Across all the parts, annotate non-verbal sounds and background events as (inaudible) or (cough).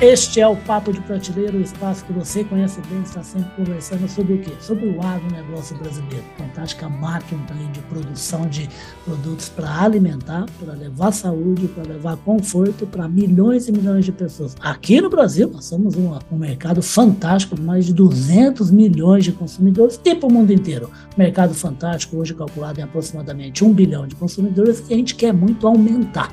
Este é o Papo de Prateleira, o espaço que você conhece bem, está sempre conversando sobre o quê? Sobre o agronegócio brasileiro. Fantástica máquina de produção de produtos para alimentar, para levar saúde, para levar conforto para milhões e milhões de pessoas. Aqui no Brasil, nós somos uma, um mercado fantástico, mais de 200 milhões de consumidores e para o mundo inteiro. Mercado fantástico, hoje calculado em aproximadamente um bilhão de consumidores, que a gente quer muito aumentar.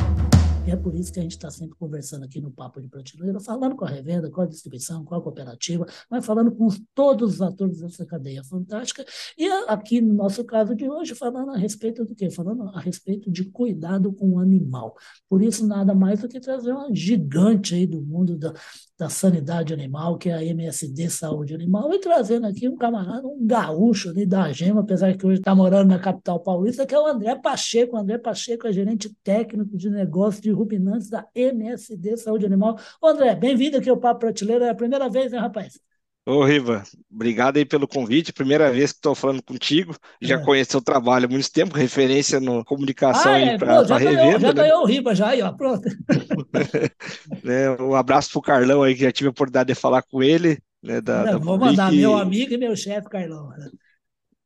É por isso que a gente está sempre conversando aqui no Papo de Prateleira, falando com a revenda, com a distribuição, com a cooperativa, mas falando com todos os atores dessa cadeia fantástica. E aqui no nosso caso de hoje, falando a respeito do quê? Falando a respeito de cuidado com o animal. Por isso, nada mais do que trazer uma gigante aí do mundo da, da sanidade animal, que é a MSD Saúde Animal, e trazendo aqui um camarada, um gaúcho ali da Gema, apesar que hoje está morando na capital paulista, que é o André Pacheco. O André Pacheco é gerente técnico de negócio de ruminantes da MSD Saúde Animal. Ô André, bem-vindo aqui ao Papo Prateleira, é a primeira vez, né, rapaz? Ô, Riva, obrigado aí pelo convite. Primeira vez que estou falando contigo. Já é. conheço o trabalho há muito tempo, referência no comunicação ah, é, para a revenda. Já né? ganhou o Riva, já aí, ó, pronto. (laughs) né, um abraço para o Carlão aí, que já tive a oportunidade de falar com ele. Né, da, Não, da vou mandar, meu amigo e meu chefe, Carlão.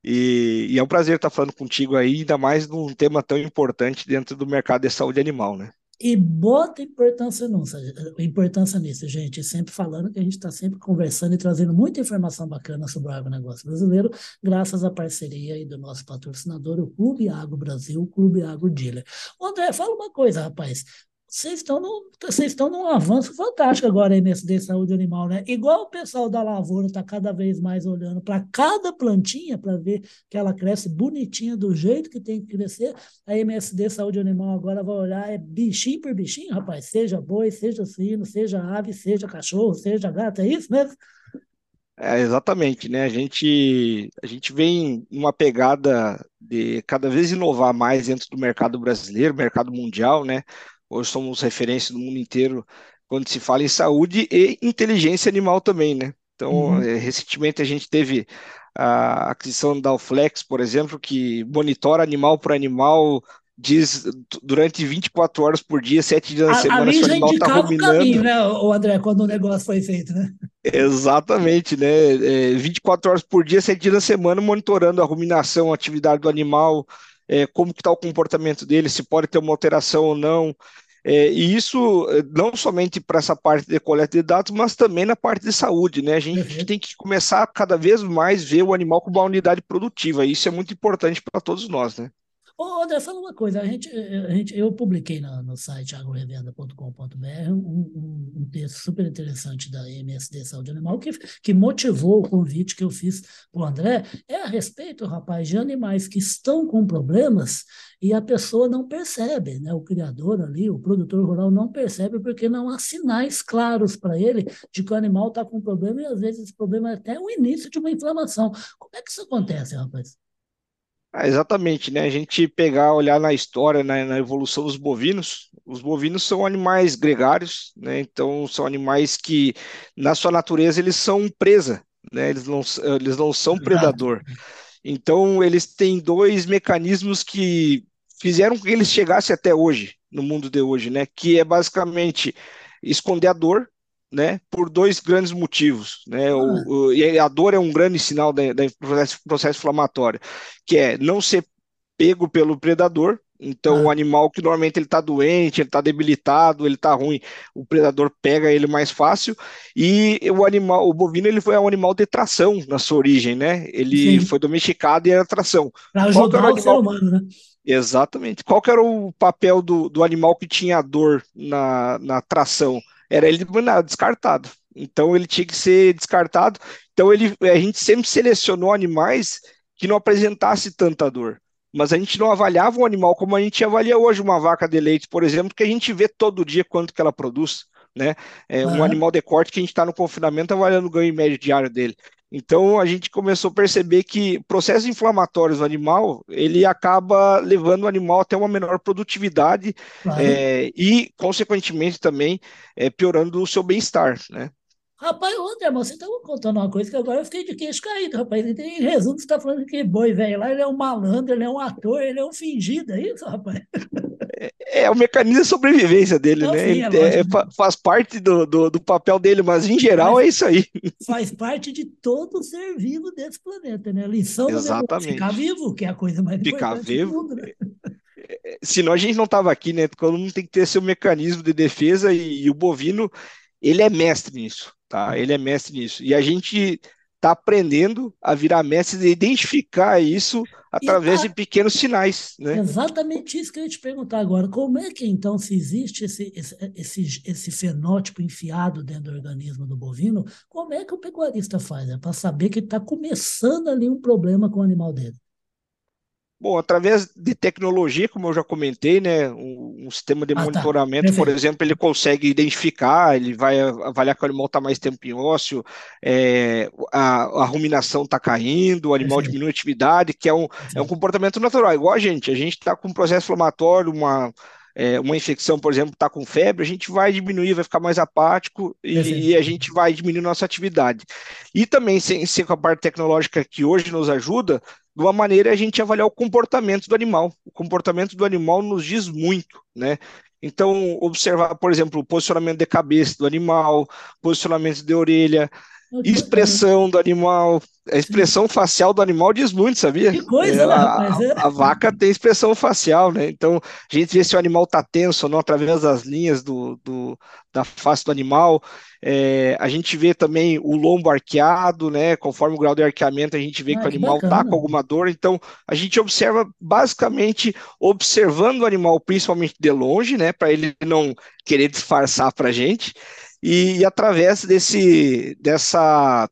E, e, é um prazer estar falando contigo aí, ainda mais num tema tão importante dentro do mercado de saúde animal, né? E bota importância nisso, importância nisso, gente. Sempre falando que a gente está sempre conversando e trazendo muita informação bacana sobre o agronegócio brasileiro, graças à parceria do nosso patrocinador, o Clube Agro Brasil, o Clube Agro Dealer. André, fala uma coisa, rapaz vocês estão, no, vocês estão num avanço fantástico agora aí nesse de saúde animal, né? Igual o pessoal da lavoura está cada vez mais olhando para cada plantinha para ver que ela cresce bonitinha do jeito que tem que crescer. A MSD Saúde Animal agora vai olhar é bichinho por bichinho, rapaz. Seja boi, seja suíno, seja ave, seja cachorro, seja gato, é isso mesmo? É, exatamente, né? A gente, a gente vem numa pegada de cada vez inovar mais dentro do mercado brasileiro, mercado mundial, né? Hoje somos referência no mundo inteiro quando se fala em saúde e inteligência animal também, né? Então, uhum. Eh, recentemente a gente teve a aquisição da Alflex, por exemplo, que monitora animal por animal, diz durante 24 horas por dia, 7 dias na semana, se o animal está ruminando. caminho, né, o André, quando o negócio foi feito, né? Exatamente, né? É, 24 horas por dia, 7 dias na semana, monitorando a ruminação, a atividade do animal, é, como que está o comportamento dele, se pode ter uma alteração ou não. É, e isso é, não somente para essa parte de coleta de dados, mas também na parte de saúde, né? A gente uhum. tem que começar a cada vez mais ver o animal como uma unidade produtiva. E isso é muito importante para todos nós, né? Ô, André, fala uma coisa. A gente, a gente, eu publiquei no, no site agrorevenda.com.br um, um, um, texto super interessante da MSD Saúde Animal que, que motivou o convite que eu fiz para o André. É a respeito, rapaz, de animais que estão com problemas e a pessoa não percebe, né? O criador ali, o produtor rural não percebe porque não há sinais claros para ele de que o animal está com problema e às vezes esse problema é até o início de uma inflamação. Como é que isso acontece, rapaz? Ah, exatamente, né? A gente pegar, olhar na história, na, na, evolução dos bovinos, os bovinos são animais gregários, né? Então são animais que, na sua natureza, eles são presa, né? Eles não, eles não são predador. Então eles têm dois mecanismos que fizeram com que eles chegassem até hoje, no mundo de hoje, né? Que é basicamente esconder a dor, né, por dois grandes motivos. Né, o, ah. o, e a dor é um grande sinal do processo, processo inflamatório, que é não ser pego pelo predador, então, ah. o animal que normalmente ele está doente, ele está debilitado, ele está ruim, o predador pega ele mais fácil. E o animal, o bovino, ele foi um animal de tração na sua origem, né? Ele Sim. foi domesticado e era tração. Para ajudar o, o ser humano, né? Exatamente. Qual que era o papel do, do animal que tinha dor na, na tração? Era eliminado, descartado. Então ele tinha que ser descartado. Então ele, a gente sempre selecionou animais que não apresentasse tanta dor. Mas a gente não avaliava um animal como a gente avalia hoje uma vaca de leite, por exemplo, que a gente vê todo dia quanto que ela produz. Né? É, uhum. Um animal de corte que a gente está no confinamento avaliando o ganho médio diário dele. Então a gente começou a perceber que processos inflamatórios do animal ele acaba levando o animal até uma menor produtividade é, e, consequentemente, também é, piorando o seu bem-estar, né? Rapaz, ontem, irmão, você estava contando uma coisa que agora eu fiquei de queixo caído, rapaz. Em resumo, você está falando que boi velho lá, ele é um malandro, ele é um ator, ele é um fingido, é isso, rapaz? É, é o mecanismo de sobrevivência dele, né? Sim, é, é, faz parte do, do, do, papel dele, mas em geral é isso aí. Faz parte de todo ser vivo desse planeta, né? A lição Exatamente. do ficar vivo, que é a coisa mais ficar importante vivo. do mundo, né? É, senão a gente não estava aqui, né? Todo mundo tem que ter seu mecanismo de defesa e, e o bovino, ele é mestre nisso, tá? Ele é mestre nisso. E a gente está aprendendo a virar mestre e identificar isso através de pequenos sinais. Né? Exatamente isso que eu ia te perguntar agora. Como é que, então, se existe esse, esse, esse, fenótipo enfiado dentro do organismo do bovino, como é que o pecuarista faz? É para saber que está começando ali um problema com o animal dele. Bom, através de tecnologia, como eu já comentei, né, um, um sistema de ah, tá. monitoramento, tá. por exemplo, ele consegue identificar, ele vai avaliar que o animal está mais tempo em ósseo, é, a, a, ruminação está caindo, o animal Perfeito. diminui a atividade, que é um, é um comportamento natural, igual a gente. A gente está com um processo inflamatório, uma, é, uma infecção, por exemplo, está com febre, a gente vai diminuir, vai ficar mais apático e, e, a gente vai diminuir nossa atividade. E também, sem ser com a parte tecnológica que hoje nos ajuda, de uma maneira a gente avaliar o comportamento do animal. O comportamento do animal nos diz muito, né? Então, observar, por exemplo, o posicionamento de cabeça do animal, posicionamento de orelha, (laughs) expressão do animal. A expressão facial do animal diz muito, sabia? Que coisa, é, né, rapaz? A, a, vaca tem expressão facial, né? Então, a gente vê se o animal está tenso ou não através das linhas do, do da face do animal. É, a gente vê também o lombo arqueado, né? Conforme o grau de arqueamento, a gente vê ah, que o animal está com alguma dor. Então, a gente observa basicamente observando o animal, principalmente de longe, né? Para ele não querer disfarçar para a gente e, através desse, dessa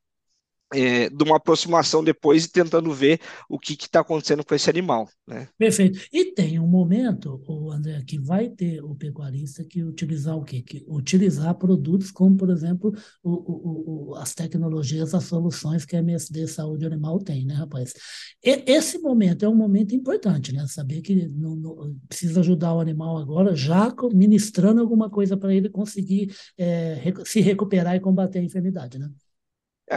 é, de uma aproximação depois e tentando ver o que está acontecendo com esse animal. Né? Perfeito. E tem um momento, o André, que vai ter o pecuarista que utilizar o quê? Que utilizar produtos como, por exemplo, o, o, o, as tecnologias, as soluções que a MSD Saúde Animal tem, né, rapaz? E, esse momento é um momento importante, né? Saber que não, não, precisa ajudar o animal agora, já ministrando alguma coisa para ele conseguir é, se recuperar e combater a enfermidade, né?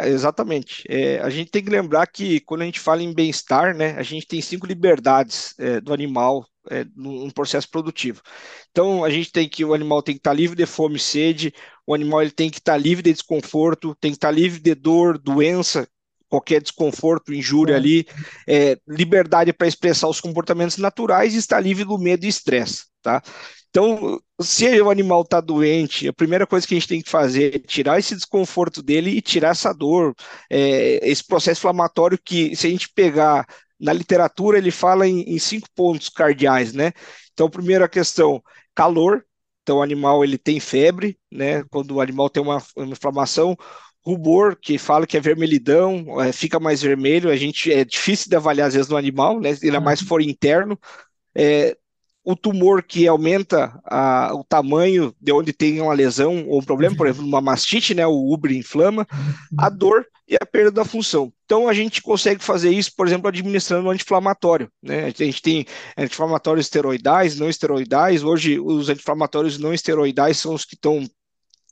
É, exatamente. É, a gente tem que lembrar que quando a gente fala em bem-estar, né, a gente tem cinco liberdades é, do animal é, num processo produtivo. Então, a gente tem que o animal tem que estar livre de fome e sede, o animal ele tem que estar livre de desconforto, tem que estar livre de dor, doença, qualquer desconforto, injúria é. ali, é, liberdade para expressar os comportamentos naturais e estar livre do medo e estresse, tá? Então, se o animal está doente, a primeira coisa que a gente tem que fazer é tirar esse desconforto dele e tirar essa dor, é, esse processo inflamatório que, se a gente pegar na literatura, ele fala em, em cinco pontos cardeais, né? Então, primeira questão, calor. Então, o animal ele tem febre, né? Quando o animal tem uma, uma inflamação, rubor, que fala que é vermelhidão, é, fica mais vermelho, a gente é difícil de avaliar às vezes no animal, né? Ainda mais se for interno. É, o tumor que aumenta a, o tamanho de onde tem uma lesão ou um problema, por exemplo, uma mastite, né, o ubre inflama, a dor e a perda da função. Então a gente consegue fazer isso, por exemplo, administrando um anti-inflamatório. Né? A gente tem anti-inflamatórios esteroidais, não esteroidais. Hoje os anti-inflamatórios não esteroidais são os que estão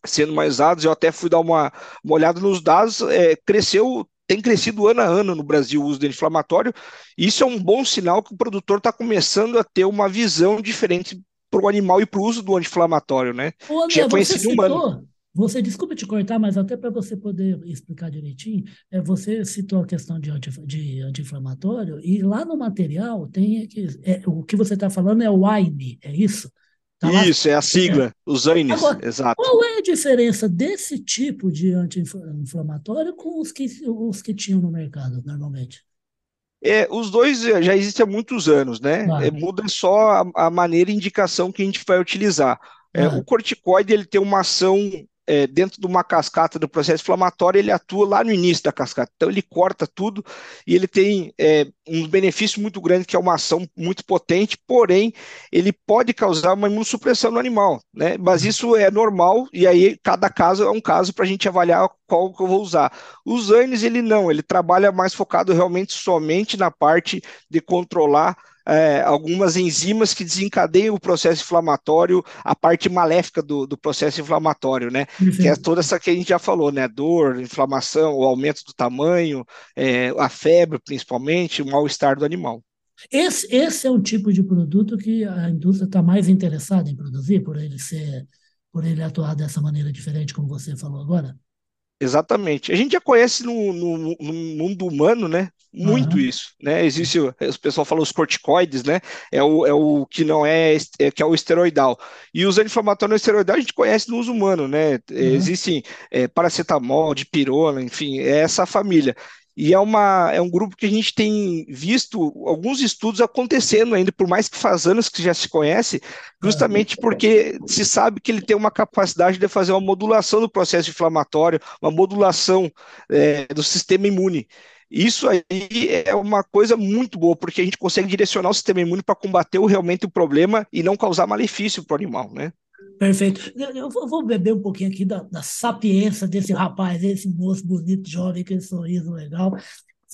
sendo mais usados. Eu até fui dar uma, uma olhada nos dados, é, cresceu tem crescido ano a ano no Brasil o uso de inflamatório, e isso é um bom sinal que o produtor está começando a ter uma visão diferente para o animal e para o uso do anti-inflamatório, né? Ô, André, é você citou, humano. Você, desculpa te cortar, mas até para você poder explicar direitinho, é, você citou a questão de, anti, de anti-inflamatório, e lá no material tem é, o que você está falando é o AINE, é isso? Tá Isso, é a sigla, é. os ANES, exato. Qual é a diferença desse tipo de anti-inflamatório com os que, os que tinham no mercado, normalmente? É, os dois já existem há muitos anos, né? Ah. É, muda só a, a, maneira e indicação que a gente vai utilizar. É, ah. o corticoide ele tem uma ação é, dentro de uma cascata do processo inflamatório, ele atua lá no início da cascata. Então, ele corta tudo e ele tem é, um benefício muito grande, que é uma ação muito potente, porém, ele pode causar uma imunossupressão no animal, né? Mas uhum. isso é normal e aí cada caso é um caso para a gente avaliar qual que eu vou usar. Os ANES, ele não, ele trabalha mais focado realmente somente na parte de controlar é, algumas enzimas que desencadeiam o processo inflamatório, a parte maléfica do, do processo inflamatório, né? Que é toda essa que a gente já falou, né? Dor, inflamação, o aumento do tamanho, é, a febre, principalmente, o mal-estar do animal. Esse, esse é um tipo de produto que a indústria está mais interessada em produzir, por ele ser, por ele atuar dessa maneira diferente, como você falou agora? Exatamente. A gente já conhece no, no, no mundo humano, né? Muito uhum. isso, né? Existe, o pessoal fala os corticoides, né? É o, é o que não é, é que é o esteroidal. E os anti-inflamatórios esteroidais a gente conhece no uso humano, né? Uhum. Existem é, paracetamol, dipirona, enfim, é essa família. E é, uma, é um grupo que a gente tem visto alguns estudos acontecendo ainda, por mais que faz anos que já se conhece, justamente porque se sabe que ele tem uma capacidade de fazer uma modulação do processo inflamatório, uma modulação é, do sistema imune. Isso aí é uma coisa muito boa, porque a gente consegue direcionar o sistema imune para combater realmente o problema e não causar malefício para o animal, né? Perfeito. Eu vou beber um pouquinho aqui da, da sapiência desse rapaz, esse moço bonito, jovem, com esse sorriso legal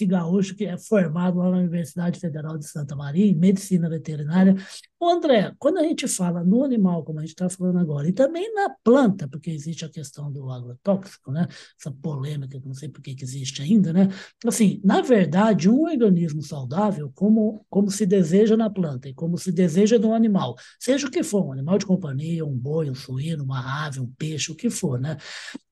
esse gaúcho que é formado lá na Universidade Federal de Santa Maria, em medicina veterinária. Ô André, quando a gente fala no animal, como a gente está falando agora, e também na planta, porque existe a questão do agrotóxico, né? Essa polêmica que não sei por que existe ainda, né? Assim, na verdade, um organismo saudável, como, como se deseja na planta e como se deseja no animal, seja o que for, um animal de companhia, um boi, um suíno, uma ave, um peixe, o que for, né?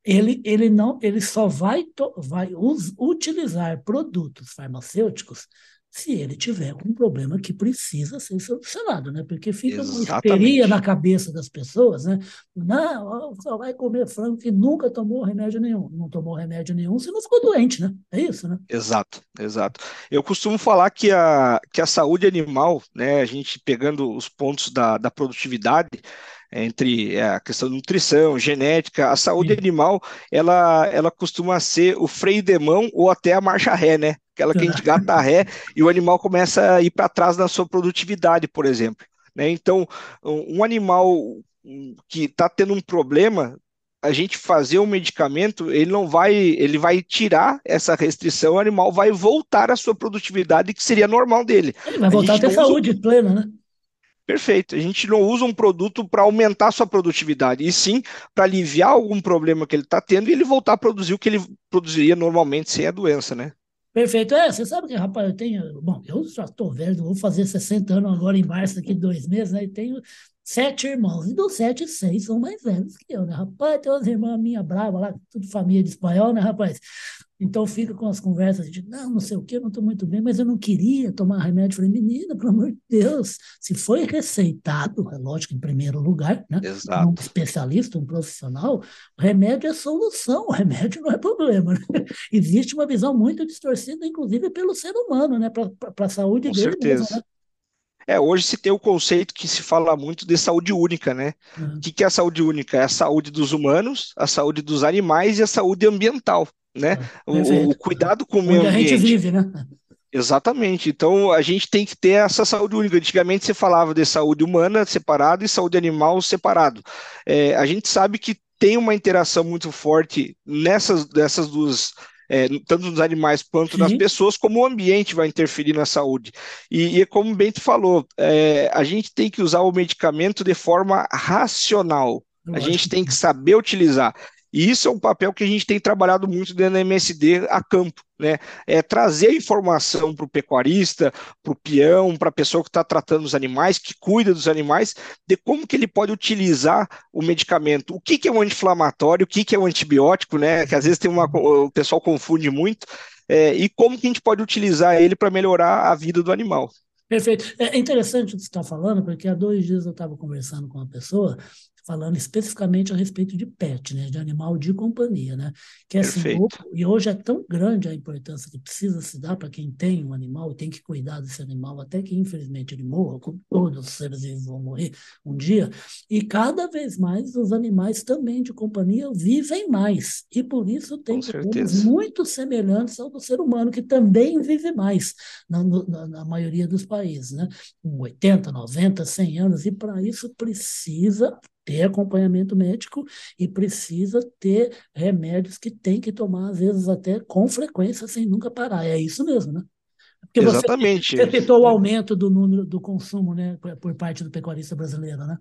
ele, ele não ele só vai, vai utilizar produtos farmacêuticos se ele tiver um problema que precisa ser solucionado, né? Porque fica Exatamente. uma histeria na cabeça das pessoas, né? Não, só vai comer frango que nunca tomou remédio nenhum. Não tomou remédio nenhum, se não ficou doente, né? É isso, né? Exato, exato. Eu costumo falar que a, que a saúde animal, né? A gente pegando os pontos da, da produtividade, entre é, a questão de nutrição, genética, a saúde Sim. animal, ela, ela costuma ser o freio de mão ou até a marcha ré, né? Aquela que a gente gata a ré e o animal começa a ir para trás na sua produtividade, por exemplo. Né? Então, um animal que está tendo um problema, a gente fazer um medicamento, ele não vai, ele vai tirar essa restrição, o animal vai voltar à sua produtividade que seria normal dele. Ele vai voltar a, a ter saúde usa... plena, né? Perfeito. A gente não usa um produto para aumentar sua produtividade, e sim para aliviar algum problema que ele está tendo e ele voltar a produzir o que ele produziria normalmente sem a doença, né? Perfeito. É, você sabe que, rapaz, eu tenho. Bom, eu já estou velho, vou fazer 60 anos agora em março, daqui dois meses, né? E tenho sete irmãos. E dos sete, seis são mais velhos que eu, né? Rapaz, tem umas irmãs minha brava lá, tudo família de espanhol, né, rapaz? Então fica com as conversas de não, não sei o que, não estou muito bem, mas eu não queria tomar remédio. Eu falei, menina, pelo amor de Deus, se foi receitado, é lógico, em primeiro lugar, né? Exato. Um especialista, um profissional, o remédio é solução, o remédio não é problema. Né? Existe uma visão muito distorcida, inclusive, pelo ser humano, né? Para a saúde com dele certeza. Mesmo, né? É, hoje se tem o conceito que se fala muito de saúde única, né? Uhum. O que, é a saúde única? É a saúde dos humanos, a saúde dos animais e a saúde ambiental né? Ah, o, o, cuidado com o meio Onde ambiente. a gente vive, né? Exatamente. Então a gente tem que ter essa saúde única. Antigamente você falava de saúde humana separado e saúde animal separado. É, a gente sabe que tem uma interação muito forte nessas dessas duas. É, tanto nos animais quanto Sim. nas pessoas, como o ambiente vai interferir na saúde. E, e como o Bento falou, é, a gente tem que usar o medicamento de forma racional. A gente tem que saber utilizar. E isso é um papel que a gente tem trabalhado muito dentro da MSD a campo, né? É trazer informação para o pecuarista, para o peão, para a pessoa que está tratando os animais, que cuida dos animais, de como que ele pode utilizar o medicamento. O que, que é um anti-inflamatório, o que, que é um antibiótico, né? Que às vezes tem uma, o pessoal confunde muito, é, e como que a gente pode utilizar ele para melhorar a vida do animal. Perfeito. É interessante o que você está falando, porque há dois dias eu estava conversando com uma pessoa falando especificamente a respeito de pet, né, de animal de companhia, né, que é assim, e hoje é tão grande a importância que precisa se dar para quem tem um animal, tem que cuidar desse animal até que infelizmente ele morra, como todos os seres vivos vão morrer um dia, e cada vez mais os animais também de companhia vivem mais, e por isso tem problemas muito semelhantes ao do ser humano, que também vive mais na, na, na maioria dos países, né, com 80, 90, 100 anos, e para isso precisa ter acompanhamento médico e precisa ter remédios que tem que tomar, às vezes até com frequência, sem nunca parar. É isso mesmo, né? Porque Exatamente. Você, você citou o aumento do número do consumo né, por parte do pecuarista brasileiro, né?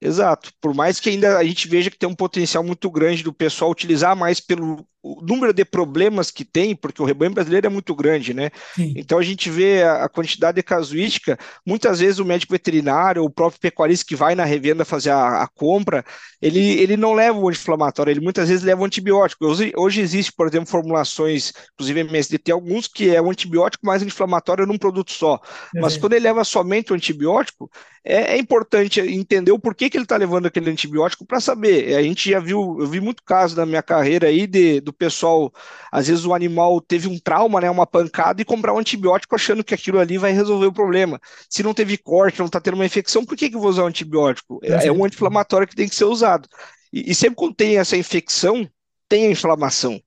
Exato. Por mais que ainda a gente veja que tem um potencial muito grande do pessoal utilizar mais pelo número de problemas que tem, porque o rebanho brasileiro é muito grande, né? Sim. Então a gente vê a, quantidade de casuística, muitas vezes o médico veterinário, o próprio pecuarista que vai na revenda fazer a, a compra, ele, ele não leva o anti-inflamatório, ele muitas vezes leva o antibiótico. Hoje, hoje existe, por exemplo, formulações, inclusive MSD, tem alguns que é o antibiótico mais anti-inflamatório num produto só. É Mas quando ele leva somente o antibiótico, é, é importante entender o porquê que ele está levando aquele antibiótico para saber. A gente já viu, eu vi muito caso na minha carreira aí de, do pessoal, às vezes o animal teve um trauma, né, uma pancada e comprar um antibiótico achando que aquilo ali vai resolver o problema. Se não teve corte, não está tendo uma infecção, por que, que eu vou usar um antibiótico? É, é um anti-inflamatório que tem que ser usado. E, e sempre quando tem essa infecção, tem a inflamação.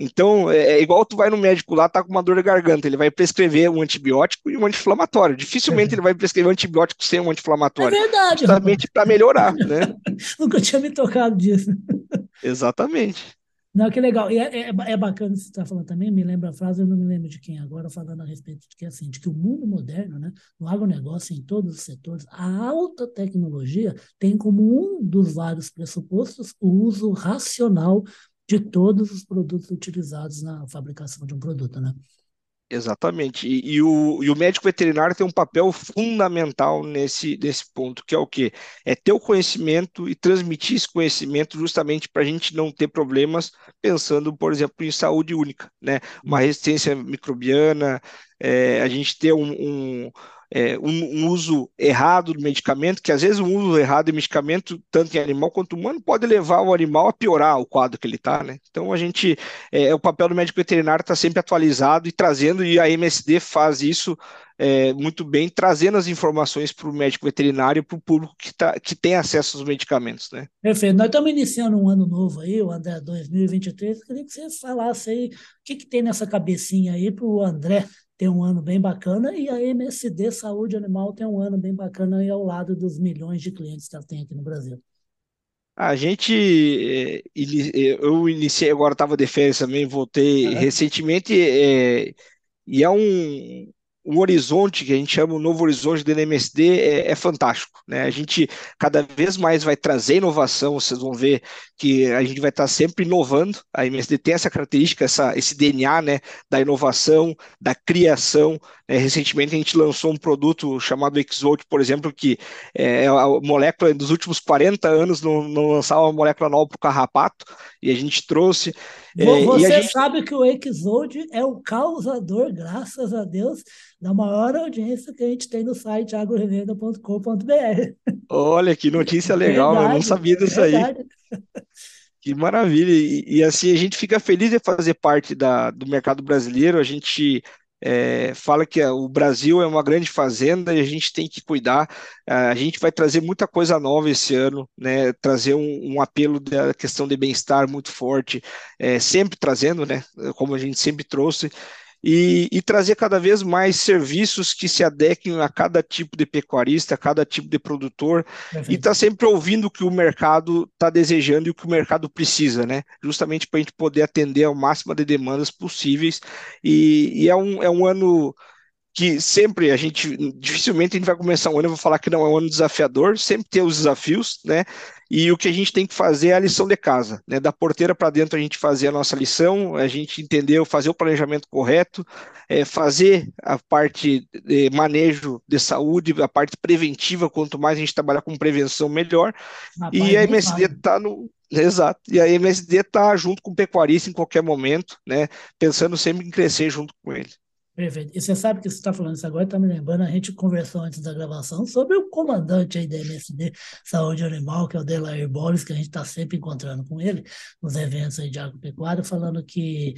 Então, é, é igual tu vai no médico lá, tá com uma dor de garganta, ele vai prescrever um antibiótico e um anti-inflamatório. Dificilmente é. ele vai prescrever um antibiótico sem um anti-inflamatório. É verdade. Justamente para melhorar, né? (laughs) Nunca tinha me tocado disso. Exatamente. Não, que legal. E é, é, é bacana você estar tá falando também, me lembra a frase, eu não me lembro de quem agora, falando a respeito de que, assim, de que o mundo moderno, né, no agronegócio, em todos os setores, a alta tecnologia tem como um dos vários pressupostos o uso racional de todos os produtos utilizados na fabricação de um produto, né? Exatamente. E, e, o, e o médico veterinário tem um papel fundamental nesse, nesse ponto, que é o quê? É ter o conhecimento e transmitir esse conhecimento justamente para a gente não ter problemas, pensando, por exemplo, em saúde única, né? Uma resistência microbiana, é, a gente ter um, um é, um, um, uso errado do medicamento, que às vezes um uso errado de medicamento, tanto em animal quanto humano, pode levar o animal a piorar o quadro que ele está, né? Então a gente, é, o papel do médico veterinário está sempre atualizado e trazendo, e a MSD faz isso é, muito bem, trazendo as informações para o médico veterinário e para o público que, tá, que tem acesso aos medicamentos, né? Perfeito. Nós estamos iniciando um ano novo aí, o André 2023, queria que você falasse aí o que, que tem nessa cabecinha aí para o André tem um ano bem bacana e a MSD Saúde Animal tem um ano bem bacana aí ao lado dos milhões de clientes que ela tem aqui no Brasil. A gente, eh, eh, eu iniciei agora, estava de férias também, voltei recentemente, é, e é um, um horizonte que a gente chama o novo horizonte do NMSD é, é, fantástico, né? A gente cada vez mais vai trazer inovação, vocês vão ver que a gente vai estar sempre inovando. A MSD tem essa característica, essa, esse DNA, né, da inovação, da criação. Né? Recentemente a gente lançou um produto chamado Exote, por exemplo, que é, é a molécula dos últimos 40 anos não, não lançava uma molécula nova para o carrapato e a gente trouxe. É, você gente... sabe que o Exode é o causador, graças a Deus, da maior audiência que a gente tem no site agrorevenda.com.br. Olha que notícia legal, verdade, eu não sabia disso aí. Que maravilha! E, e, assim a gente fica feliz de fazer parte da, do mercado brasileiro. A gente é, fala que o Brasil é uma grande fazenda e a gente tem que cuidar. A gente vai trazer muita coisa nova esse ano, né? Trazer um, um apelo da questão de bem-estar muito forte, é, sempre trazendo, né? Como a gente sempre trouxe e, e, trazer cada vez mais serviços que se adequem a cada tipo de pecuarista, a cada tipo de produtor, Perfeito. e estar tá sempre ouvindo o que o mercado está desejando e o que o mercado precisa, né? Justamente para a gente poder atender ao máximo de demandas possíveis. E, e é, um, é um ano que sempre a gente, dificilmente a gente vai começar um ano, eu vou falar que não é um ano desafiador, sempre tem os desafios, né? E o que a gente tem que fazer é a lição de casa, né? Da porteira para dentro a gente fazer a nossa lição, a gente entender, fazer o planejamento correto, é, fazer a parte de manejo de saúde, a parte preventiva, quanto mais a gente trabalhar com prevenção, melhor. e a MSD está no, Exato. E a MSD está junto com o pecuarista em qualquer momento, né? Pensando sempre em crescer junto com ele. Perfeito. E você sabe que você está falando isso agora, está me lembrando, a gente conversou antes da gravação sobre o comandante aí da MSD Saúde Animal, que é o Delair Boris, que a gente está sempre encontrando com ele nos eventos aí de agropecuária, falando que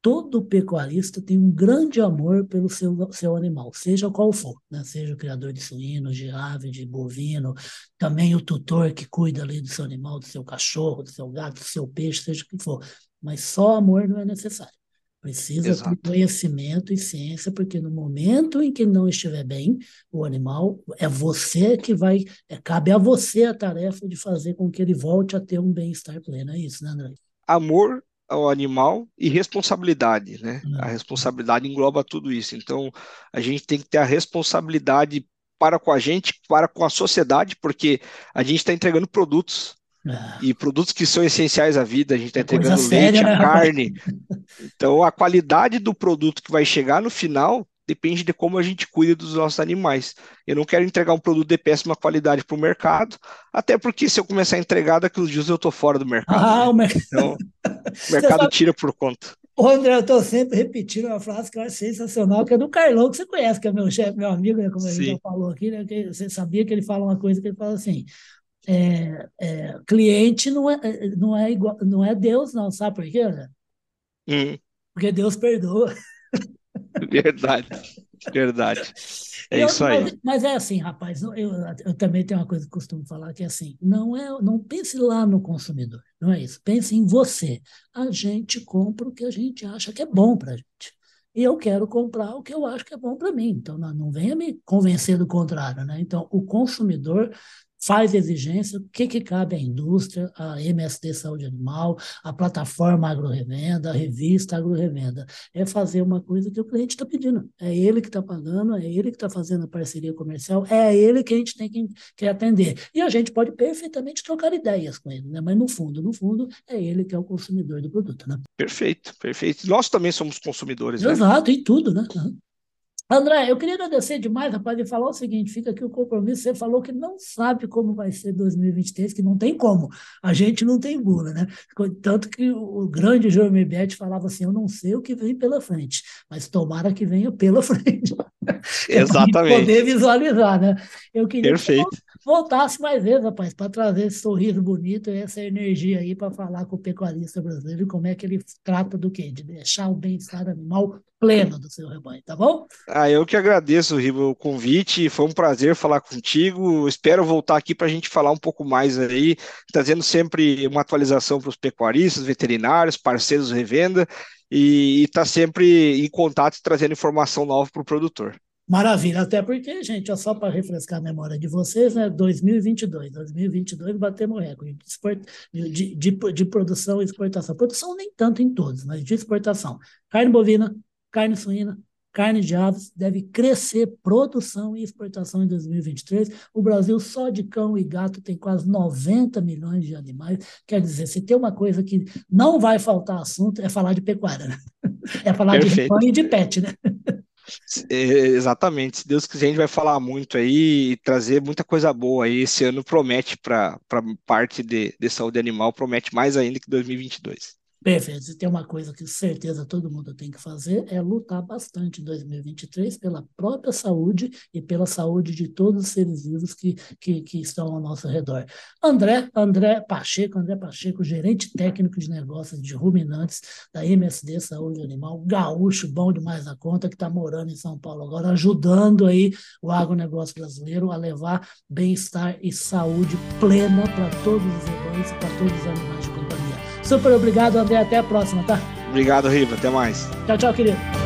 todo pecuarista tem um grande amor pelo seu, seu animal, seja qual for, né? seja o criador de suíno, de ave, de bovino, também o tutor que cuida ali do seu animal, do seu cachorro, do seu gato, do seu peixe, seja o que for. Mas só amor não é necessário. Precisa Exato. ter conhecimento e ciência, porque no momento em que não estiver bem, o animal, é você que vai, é, cabe a você a tarefa de fazer com que ele volte a ter um bem-estar pleno. É isso, né, André? Amor ao animal e responsabilidade, né? A uhum. responsabilidade engloba tudo isso. Então, a gente tem que ter a responsabilidade para com a gente, para com a sociedade, porque a gente está entregando produtos. Ah. E produtos que são essenciais à vida, a gente está entregando leite, né? carne. Então, a qualidade do produto que vai chegar no final depende de como a gente cuida dos nossos animais. Eu não quero entregar um produto de péssima qualidade para o mercado, até porque se eu começar a entregar daqui uns dias eu estou fora do mercado. Ah, né? o mer... Então, (laughs) o mercado sabe... tira por conta. Ô, André, eu estou sempre repetindo uma frase que eu acho sensacional, que é do Carlão, que você conhece, que é meu chefe, meu amigo, né, como a gente já falou aqui, né, que você sabia que ele fala uma coisa que ele fala assim, é, é, cliente não é, não, é igual, não é Deus, não, sabe por quê? Hum. Porque Deus perdoa. Verdade, verdade. É eu, isso aí. Mas, mas, é assim, rapaz, eu, eu, também tenho uma coisa que costumo falar que é assim, não é, não pense lá no consumidor, não é isso. Pense em você. A gente compra o que a gente acha que é bom para a gente. E eu quero comprar o que eu acho que é bom para mim. Então, não, não venha me convencer do contrário, né? Então, o consumidor faz exigência, o que, que cabe à indústria, à MSD Saúde Animal, à plataforma Agrorevenda, a revista Agrorevenda. É fazer uma coisa que o cliente está pedindo. É ele que está pagando, é ele que está fazendo a parceria comercial, é ele que a gente tem que, que atender. E a gente pode perfeitamente trocar ideias com ele, né? mas no fundo, no fundo, é ele que é o consumidor do produto. Né? Perfeito, perfeito. Nós também somos consumidores. Né? Exato, em tudo, né? Uhum. André, eu queria agradecer demais, rapaz, e falar o seguinte: fica aqui o compromisso. Você falou que não sabe como vai ser 2023, que não tem como. A gente não tem bula, né? Tanto que o grande João Bete falava assim: eu não sei o que vem pela frente, mas tomara que venha pela (laughs) frente. Exatamente. Poder visualizar, né? Eu queria Perfeito. que voltasse mais vezes, rapaz, para trazer esse sorriso bonito e essa energia aí para falar com o pecuarista brasileiro como é que ele trata do quê? De deixar o bem-estar animal pleno do seu rebanho, tá bom? Ah, eu que agradeço, Ribo, o convite. Foi um prazer falar contigo. Espero voltar aqui para a gente falar um pouco mais aí, trazendo sempre uma atualização para os pecuaristas, veterinários, parceiros revenda e estar tá sempre em contato trazendo informação nova para o produtor. Maravilha, até porque, gente, só para refrescar a memória de vocês, né? 2022, 2022 batemos recorde de, de, de, de produção e exportação. Produção nem tanto em todos, mas de exportação. Carne bovina, carne suína, carne de aves deve crescer produção e exportação em 2023. O Brasil só de cão e gato tem quase 90 milhões de animais. Quer dizer, se tem uma coisa que não vai faltar assunto é falar de pecuária, né? (laughs) É falar Perfeito. de pão e de pet, né? É, exatamente. Se Deus quiser, a gente vai falar muito aí e trazer muita coisa boa aí. Esse ano promete para parte de, de saúde animal, promete mais ainda que 2022. Perfeito. Se tem uma coisa que certeza todo mundo tem que fazer é lutar bastante em 2023 pela própria saúde e pela saúde de todos os seres vivos que, que, que estão ao nosso redor. André, André Pacheco, André Pacheco, gerente técnico de negócios de ruminantes da MSD Saúde Animal, gaúcho, bom demais da conta, que está morando em São Paulo agora, ajudando aí o agronegócio brasileiro a levar bem-estar e saúde plena para todos os rebanhos, para todos os animais de. Super obrigado, André. Até a próxima, tá? Obrigado, Riva. Até mais. Tchau, tchau, querido.